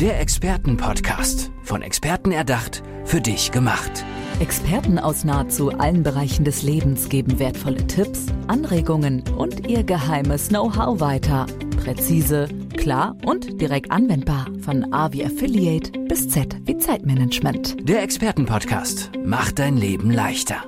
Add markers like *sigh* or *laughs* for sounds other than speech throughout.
Der Expertenpodcast. Von Experten erdacht, für dich gemacht. Experten aus nahezu allen Bereichen des Lebens geben wertvolle Tipps, Anregungen und ihr geheimes Know-how weiter. Präzise, klar und direkt anwendbar. Von A wie Affiliate bis Z wie Zeitmanagement. Der Expertenpodcast macht dein Leben leichter.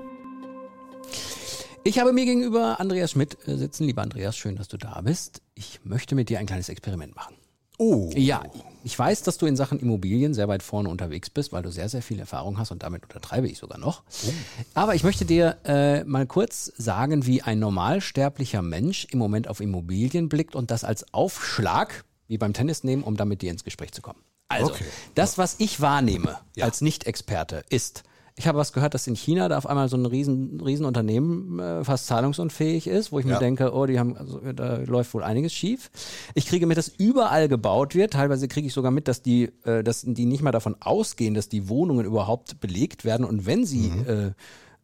Ich habe mir gegenüber Andreas Schmidt äh, sitzen. Lieber Andreas, schön, dass du da bist. Ich möchte mit dir ein kleines Experiment machen. Oh. Ja, ich weiß, dass du in Sachen Immobilien sehr weit vorne unterwegs bist, weil du sehr, sehr viel Erfahrung hast und damit untertreibe ich sogar noch. Oh. Aber ich möchte dir äh, mal kurz sagen, wie ein normalsterblicher Mensch im Moment auf Immobilien blickt und das als Aufschlag, wie beim Tennis nehmen, um damit dir ins Gespräch zu kommen. Also, Okay. das, was ich wahrnehme Ja. als Nicht-Experte, ist, ich habe was gehört, dass in China da auf einmal so ein riesen, riesen Unternehmen äh, fast zahlungsunfähig ist, wo ich mir Ja. denke, oh, die haben, also, da läuft wohl einiges schief. Ich kriege mit, dass überall gebaut wird. Teilweise kriege ich sogar mit, dass die, äh, dass die nicht mal davon ausgehen, dass die Wohnungen überhaupt belegt werden. Und wenn sie Mhm.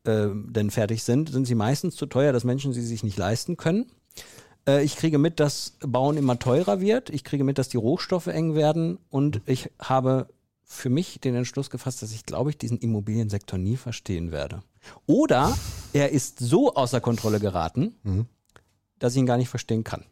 äh, äh, denn fertig sind, sind sie meistens zu teuer, dass Menschen sie sich nicht leisten können. Äh, Ich kriege mit, dass Bauen immer teurer wird. Ich kriege mit, dass die Rohstoffe eng werden. Und ich habe für mich den Entschluss gefasst, dass ich, glaube ich, diesen Immobiliensektor nie verstehen werde. Oder er ist so außer Kontrolle geraten, dass ich ihn gar nicht verstehen kann.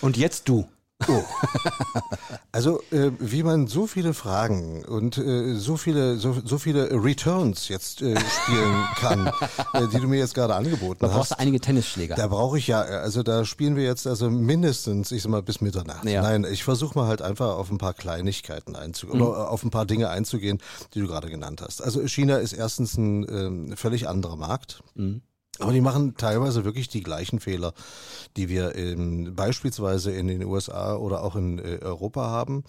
Und jetzt du. *laughs* Also äh, wie man so viele Fragen und äh, so viele so, so viele Returns jetzt äh, spielen kann, *laughs* äh, die du mir jetzt gerade angeboten Da brauchst hast. du einige Tennisschläger. Da brauche ich ja, also da spielen wir jetzt also mindestens, ich sag mal, bis Mitternacht. Ja. Nein, ich versuche mal halt einfach auf ein paar Kleinigkeiten einzugehen oder auf ein paar Dinge einzugehen, die du gerade genannt hast. Also China ist erstens ein ähm, völlig anderer Markt. Aber die machen teilweise wirklich die gleichen Fehler, die wir in, beispielsweise in den USA oder auch in äh, Europa haben.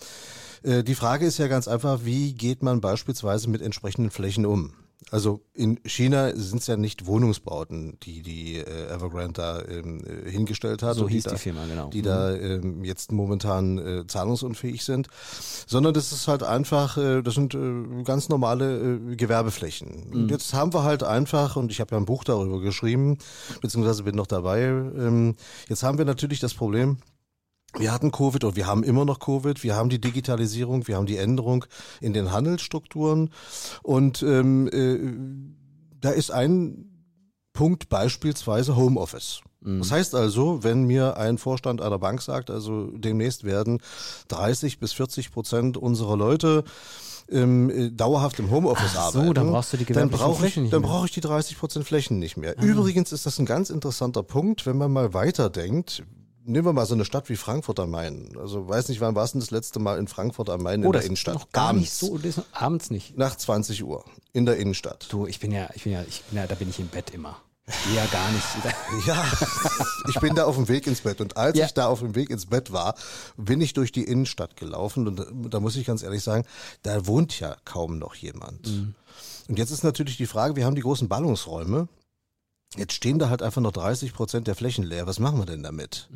Äh, die Frage ist ja ganz einfach, wie geht man beispielsweise mit entsprechenden Flächen um? Also in China sind es ja nicht Wohnungsbauten, die die äh, Evergrande da ähm, äh, hingestellt hat. So hieß die, die da, Firma, genau. Die da ähm, jetzt momentan äh, zahlungsunfähig sind. Sondern das ist halt einfach, äh, das sind äh, ganz normale äh, Gewerbeflächen. Mhm. Und jetzt haben wir halt einfach, und ich habe ja ein Buch darüber geschrieben, beziehungsweise bin noch dabei, ähm, jetzt haben wir natürlich das Problem, wir hatten Covid und wir haben immer noch Covid. Wir haben die Digitalisierung, wir haben die Änderung in den Handelsstrukturen und ähm, äh, da ist ein Punkt beispielsweise Homeoffice. Das heißt also, wenn mir ein Vorstand einer Bank sagt, also demnächst werden 30 bis 40 Prozent unserer Leute ähm, äh, dauerhaft im Homeoffice Ach so, arbeiten, dann brauchst du die dann brauche ich, dann brauche ich die 30 Prozent Flächen nicht mehr. Übrigens ist das ein ganz interessanter Punkt, wenn man mal weiterdenkt. Nehmen wir mal so eine Stadt wie Frankfurt am Main. Also weiß nicht, wann warst du denn das letzte Mal in Frankfurt am Main in Oh, der das ist Innenstadt? noch gar nicht Abends. so. Das ist noch, abends nicht. Nach 20 Uhr in der Innenstadt. Du, ich bin ja, ich bin ja, ich bin ja, da bin ich im Bett immer. Ja gar nicht. *laughs* Ja, ich bin da auf dem Weg ins Bett und als Ja. ich da auf dem Weg ins Bett war, bin ich durch die Innenstadt gelaufen und da, da muss ich ganz ehrlich sagen, da wohnt ja kaum noch jemand. Und jetzt ist natürlich die Frage, wir haben die großen Ballungsräume. Jetzt stehen da halt einfach noch 30 Prozent der Flächen leer. Was machen wir denn damit?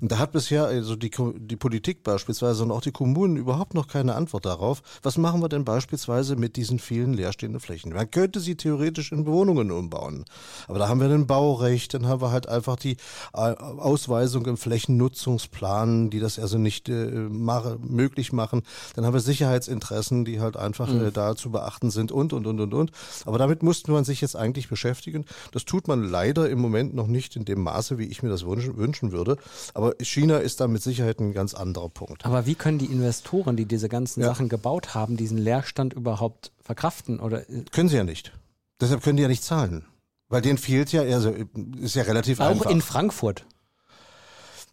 Und da hat bisher also die, die Politik beispielsweise und auch die Kommunen überhaupt noch keine Antwort darauf. Was machen wir denn beispielsweise mit diesen vielen leerstehenden Flächen? Man könnte sie theoretisch in Wohnungen umbauen. Aber da haben wir ein Baurecht, dann haben wir halt einfach die äh, Ausweisung im Flächennutzungsplan, die das also nicht äh, mache, möglich machen. Dann haben wir Sicherheitsinteressen, die halt einfach äh, da zu beachten sind und, und, und, und, und. Aber damit musste man sich jetzt eigentlich beschäftigen. Das tut man leider im Moment noch nicht in dem Maße, wie ich mir das wünschen, wünschen würde. Aber China ist da mit Sicherheit ein ganz anderer Punkt. Aber wie können die Investoren, die diese ganzen Ja. Sachen gebaut haben, diesen Leerstand überhaupt verkraften? Oder äh, Können sie ja nicht. Deshalb können die ja nicht zahlen. Weil denen fehlt ja, also ist ja relativ auch einfach. in Frankfurt?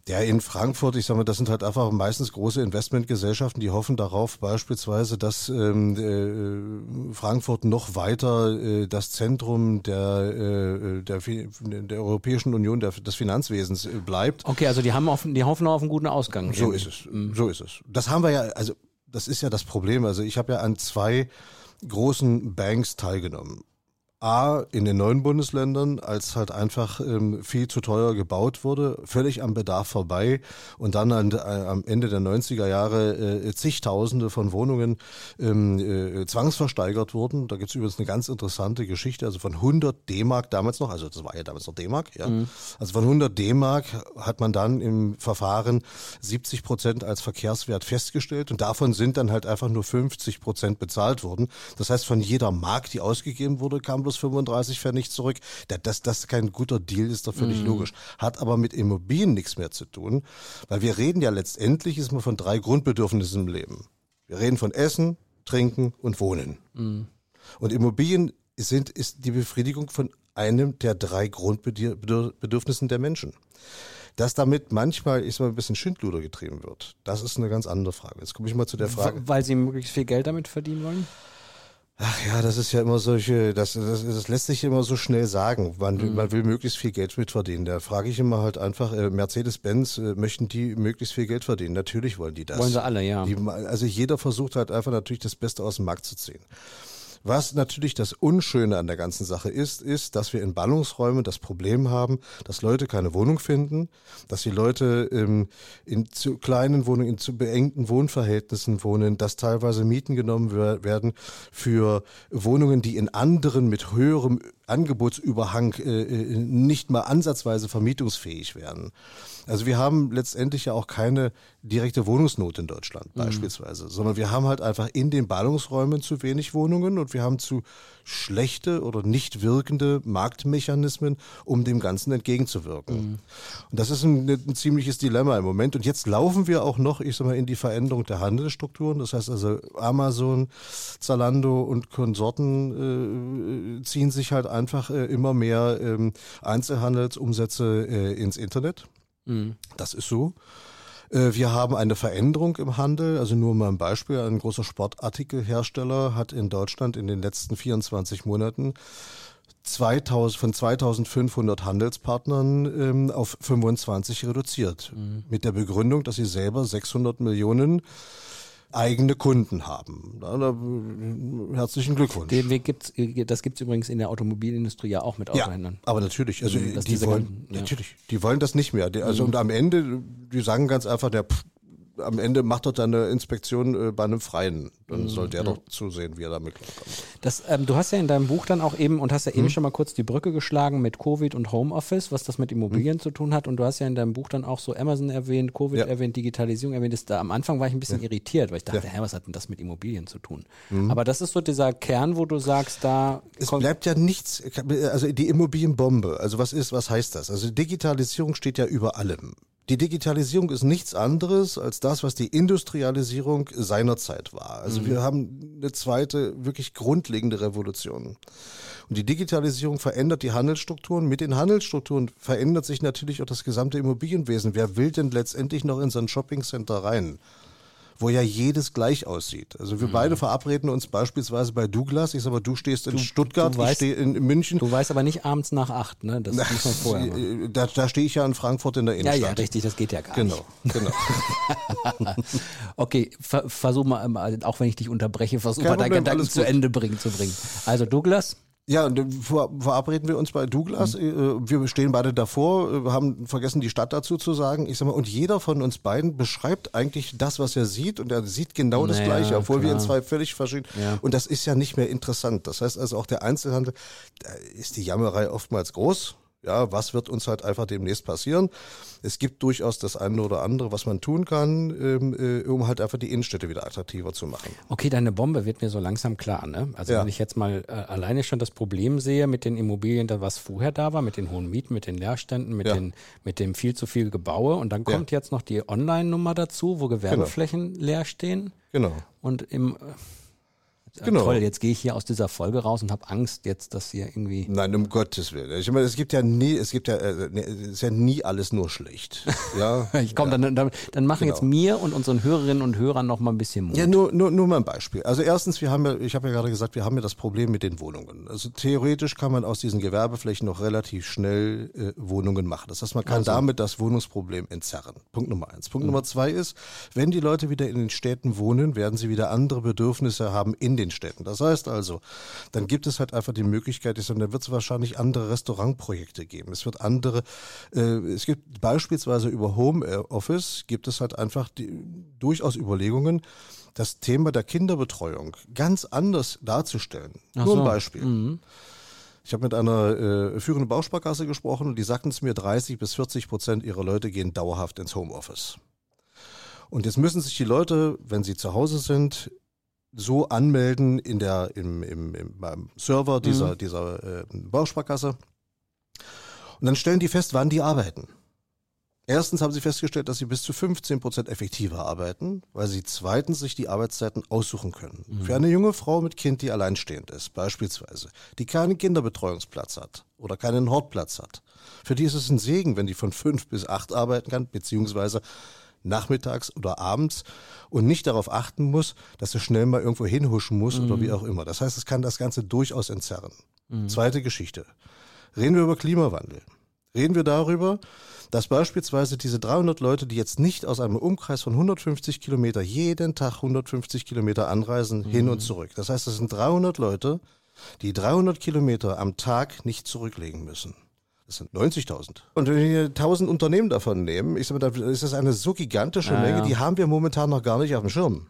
Ja, in Frankfurt, ich sag mal, das sind halt einfach meistens große Investmentgesellschaften, die hoffen darauf beispielsweise, dass ähm, äh, Frankfurt noch weiter äh, das Zentrum der, äh, der, der Europäischen Union, der, des Finanzwesens äh, bleibt. Okay, also die haben auf, die hoffen auf einen guten Ausgang. So ist es. So ist es. Das haben wir ja, also das ist ja das Problem. Also ich habe ja an zwei großen Banks teilgenommen. A, in den neuen Bundesländern, als halt einfach ähm, viel zu teuer gebaut wurde, völlig am Bedarf vorbei und dann an, äh, am Ende der 90er Jahre äh, zigtausende von Wohnungen ähm, äh, zwangsversteigert wurden. Da gibt's übrigens eine ganz interessante Geschichte, also von 100 D-Mark damals noch, also das war ja damals noch D-Mark, ja. Mhm. Also von 100 D-Mark hat man dann im Verfahren 70 Prozent als Verkehrswert festgestellt und davon sind dann halt einfach nur 50 Prozent bezahlt worden. Das heißt, von jeder Mark, die ausgegeben wurde, kam bloß 35 Pfennig zurück. Dass das kein guter Deal ist, doch völlig mm. logisch. Hat aber mit Immobilien nichts mehr zu tun, weil wir reden ja letztendlich ist man von drei Grundbedürfnissen im Leben. Wir reden von Essen, Trinken und Wohnen. Mm. Und Immobilien sind, ist die Befriedigung von einem der drei Grundbedürfnissen der Menschen. Dass damit manchmal ist mal ein bisschen Schindluder getrieben wird, das ist eine ganz andere Frage. Jetzt komme ich mal zu der Frage. Weil sie möglichst viel Geld damit verdienen wollen? Ach ja, das ist ja immer solche, das, das, das lässt sich immer so schnell sagen. Man, mhm. man will möglichst viel Geld mitverdienen. Da frage ich immer halt einfach, äh, Mercedes-Benz, äh, möchten die möglichst viel Geld verdienen? Natürlich wollen die das. Wollen sie alle, ja. Die, also jeder versucht halt einfach natürlich das Beste aus dem Markt zu ziehen. Was natürlich das Unschöne an der ganzen Sache ist, ist, dass wir in Ballungsräumen das Problem haben, dass Leute keine Wohnung finden, dass die Leute ähm, in zu kleinen Wohnungen, in zu beengten Wohnverhältnissen wohnen, dass teilweise Mieten genommen werden für Wohnungen, die in anderen mit höherem Angebotsüberhang äh, äh, nicht mal ansatzweise vermietungsfähig werden. Also wir haben letztendlich ja auch keine direkte Wohnungsnot in Deutschland mhm. beispielsweise, sondern wir haben halt einfach in den Ballungsräumen zu wenig Wohnungen und wir haben zu schlechte oder nicht wirkende Marktmechanismen, um dem Ganzen entgegenzuwirken. Mhm. Und das ist ein, ein, ziemliches Dilemma im Moment. Und jetzt laufen wir auch noch, ich sag mal, in die Veränderung der Handelsstrukturen. Das heißt also, Amazon, Zalando und Konsorten äh, ziehen sich halt einfach äh, immer mehr ähm, Einzelhandelsumsätze äh, ins Internet. Mhm. Das ist so. Äh, wir haben eine Veränderung im Handel. Also nur mal ein Beispiel. Ein großer Sportartikelhersteller hat in Deutschland in den letzten 24 Monaten 2000, von 2500 Handelspartnern ähm, auf 25 reduziert. Mhm. Mit der Begründung, dass sie selber 600 Millionen eigene Kunden haben. Da, da, herzlichen Glückwunsch. Den Weg gibt's, das gibt's übrigens in der Automobilindustrie ja auch mit Autohändlern. Ja, aber natürlich, also die wollen, ganzen, ja. natürlich, die wollen das nicht mehr. Die, also mhm. und am Ende, die sagen ganz einfach, der pff, am Ende macht er dann eine Inspektion äh, bei einem Freien. Dann mhm. soll der doch zusehen, wie er damit klarkommt. Das, ähm, du hast ja in deinem Buch dann auch eben und hast ja eben mhm. schon mal kurz die Brücke geschlagen mit Covid und Homeoffice, was das mit Immobilien mhm. zu tun hat. Und du hast ja in deinem Buch dann auch so Amazon erwähnt, Covid ja. erwähnt, Digitalisierung erwähnt. Das, da, am Anfang war ich ein bisschen ja. irritiert, weil ich dachte, hä, was hat denn das mit Immobilien zu tun? Mhm. Aber das ist so dieser Kern, wo du sagst, da. Es bleibt ja nichts, also die Immobilienbombe. Also was ist, was heißt das? Also Digitalisierung steht ja über allem. Die Digitalisierung ist nichts anderes als das, was die Industrialisierung seinerzeit war. Also mhm. wir haben eine zweite wirklich grundlegende Revolution. Und die Digitalisierung verändert die Handelsstrukturen. Mit den Handelsstrukturen verändert sich natürlich auch das gesamte Immobilienwesen. Wer will denn letztendlich noch in so ein Shoppingcenter rein? Wo ja jedes gleich aussieht. Also wir mhm. beide verabreden uns beispielsweise bei Douglas. Ich sag mal, du stehst in du, Stuttgart, du weißt, ich stehe in München. Du weißt aber nicht abends nach acht, ne? Das muss man vorher machen. Da, da stehe ich ja in Frankfurt in der Innenstadt. Ja, ja, richtig, das geht ja gar genau, nicht. Genau, genau. *laughs* okay, ver versuch mal, auch wenn ich dich unterbreche, versuch Kein mal deinen Gedanken zu Ende bringen zu bringen. Also Douglas? Ja, und verabreden wir uns bei Douglas. Mhm. Wir stehen beide davor, äh, haben vergessen, die Stadt dazu zu sagen. Ich sag mal, und jeder von uns beiden beschreibt eigentlich das, was er sieht, und er sieht genau naja, das Gleiche, obwohl klar. wir in zwei völlig verschiedene. Ja. Und das ist ja nicht mehr interessant. Das heißt also auch der Einzelhandel, da ist die Jammerei oftmals groß. Ja, was wird uns halt einfach demnächst passieren? Es gibt durchaus das eine oder andere, was man tun kann, ähm, äh, um halt einfach die Innenstädte wieder attraktiver zu machen. Okay, deine Bombe wird mir so langsam klar. Ne? Also ja. wenn ich jetzt mal äh, alleine schon das Problem sehe mit den Immobilien, da was vorher da war, mit den hohen Mieten, mit den Leerständen, mit, ja. den, mit dem viel zu viel Gebaue und dann kommt ja. jetzt noch die Online-Nummer dazu, wo Gewerbeflächen genau. leer stehen. Genau. Und im Genau. Toll, jetzt gehe ich hier aus dieser Folge raus und habe Angst jetzt, dass hier irgendwie. Nein, um Gottes Willen. Ich meine, es gibt ja nie, es gibt ja, äh, ne, es ist ja nie alles nur schlecht. Ja. *laughs* ich komme ja. dann, dann, dann machen genau. jetzt mir und unseren Hörerinnen und Hörern noch mal ein bisschen Mut. Ja, nur, nur, nur mal ein Beispiel. Also erstens, wir haben ja, ich habe ja gerade gesagt, wir haben ja das Problem mit den Wohnungen. Also theoretisch kann man aus diesen Gewerbeflächen noch relativ schnell äh, Wohnungen machen. Das heißt, man kann also. damit das Wohnungsproblem entzerren. Punkt Nummer eins. Punkt mhm. Nummer zwei ist, wenn die Leute wieder in den Städten wohnen, werden sie wieder andere Bedürfnisse haben in den Städten. Das heißt also, dann gibt es halt einfach die Möglichkeit, ich sage, da wird es wahrscheinlich andere Restaurantprojekte geben. Es wird andere, äh, es gibt beispielsweise über Home Office gibt es halt einfach die, durchaus Überlegungen, das Thema der Kinderbetreuung ganz anders darzustellen. Ach Nur ein so. Beispiel. Mhm. Ich habe mit einer äh, führenden Bausparkasse gesprochen und die sagten es mir, 30 bis 40 Prozent ihrer Leute gehen dauerhaft ins Homeoffice. Und jetzt müssen sich die Leute, wenn sie zu Hause sind, so anmelden in der, im, im, im beim Server dieser, dieser äh, Bausparkasse. Und dann stellen die fest, wann die arbeiten. Erstens haben sie festgestellt, dass sie bis zu 15 Prozent effektiver arbeiten, weil sie zweitens sich die Arbeitszeiten aussuchen können. Für eine junge Frau mit Kind, die alleinstehend ist, beispielsweise, die keinen Kinderbetreuungsplatz hat oder keinen Hortplatz hat, für die ist es ein Segen, wenn die von fünf bis acht arbeiten kann, beziehungsweise nachmittags oder abends und nicht darauf achten muss, dass sie schnell mal irgendwo hinhuschen muss oder wie auch immer. Das heißt, es kann das Ganze durchaus entzerren. Zweite Geschichte. Reden wir über Klimawandel. Reden wir darüber, dass beispielsweise diese 300 Leute, die jetzt nicht aus einem Umkreis von 150 Kilometer jeden Tag 150 Kilometer anreisen, hin und zurück. Das heißt, das sind 300 Leute, die 300 Kilometer am Tag nicht zurücklegen müssen. Das sind 90.000. Und wenn wir 1000 Unternehmen davon nehmen, ich sag mal, da ist das eine so gigantische Ja, Menge, ja. die haben wir momentan noch gar nicht auf dem Schirm.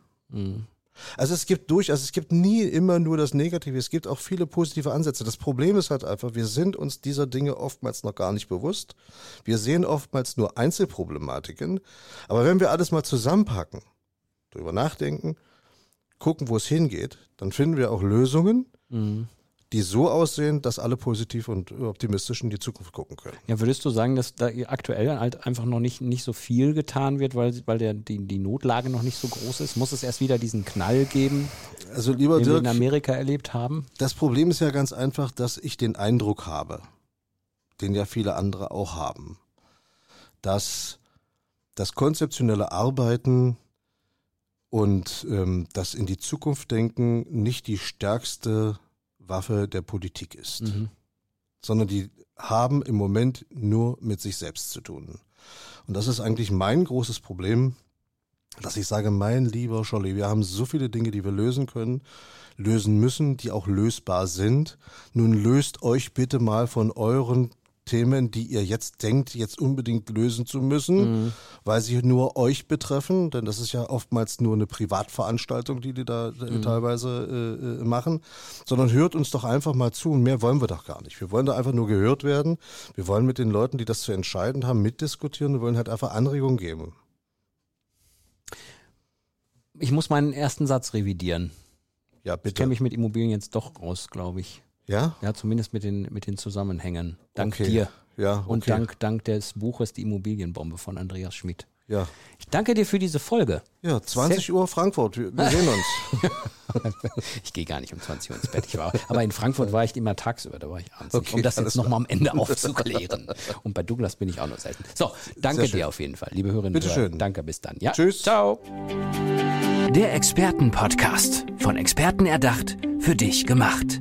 Also es gibt durch, also es gibt nie immer nur das Negative, es gibt auch viele positive Ansätze. Das Problem ist halt einfach, wir sind uns dieser Dinge oftmals noch gar nicht bewusst. Wir sehen oftmals nur Einzelproblematiken. Aber wenn wir alles mal zusammenpacken, drüber nachdenken, gucken, wo es hingeht, dann finden wir auch Lösungen, die so aussehen, dass alle positiv und optimistisch in die Zukunft gucken können. Ja, würdest du sagen, dass da aktuell halt einfach noch nicht, nicht so viel getan wird, weil, weil der, die, die Notlage noch nicht so groß ist? Muss es erst wieder diesen Knall geben, Also lieber den wir Dirk, in Amerika erlebt haben? Das Problem ist ja ganz einfach, dass ich den Eindruck habe, den ja viele andere auch haben, dass das konzeptionelle Arbeiten und ähm, das in die Zukunft denken nicht die stärkste Waffe der Politik ist, Mhm. sondern die haben im Moment nur mit sich selbst zu tun. Und das ist eigentlich mein großes Problem, dass ich sage, mein lieber Scholli, wir haben so viele Dinge, die wir lösen können, lösen müssen, die auch lösbar sind. Nun löst euch bitte mal von euren Themen, die ihr jetzt denkt, jetzt unbedingt lösen zu müssen, weil sie nur euch betreffen, denn das ist ja oftmals nur eine Privatveranstaltung, die die da äh, teilweise äh, äh, machen, sondern hört uns doch einfach mal zu und mehr wollen wir doch gar nicht. Wir wollen da einfach nur gehört werden. Wir wollen mit den Leuten, die das zu entscheiden haben, mitdiskutieren und wollen halt einfach Anregungen geben. Ich muss meinen ersten Satz revidieren. Ja, Ich bitte. kenne mich mit Immobilien jetzt doch aus, glaube ich. Ja? Ja, zumindest mit den, mit den Zusammenhängen. Dank Okay. dir. Ja, okay. Und dank, dank des Buches Die Immobilienbombe von Andreas Schmidt. Ja. Ich danke dir für diese Folge. Ja, 20 Uhr Frankfurt. Wir, sehen uns. *laughs* Ich gehe gar nicht um 20 Uhr ins Bett. Ich war, aber in Frankfurt war ich immer tagsüber, da war ich abends Okay, um das jetzt nochmal am Ende aufzuklären. Und bei Douglas bin ich auch noch selten. So, danke Sehr schön. dir auf jeden Fall, liebe Hörerinnen und. Hörer. Danke, bis dann. Ja, Tschüss. Ciao. Der Expertenpodcast. Von Experten erdacht, für dich gemacht.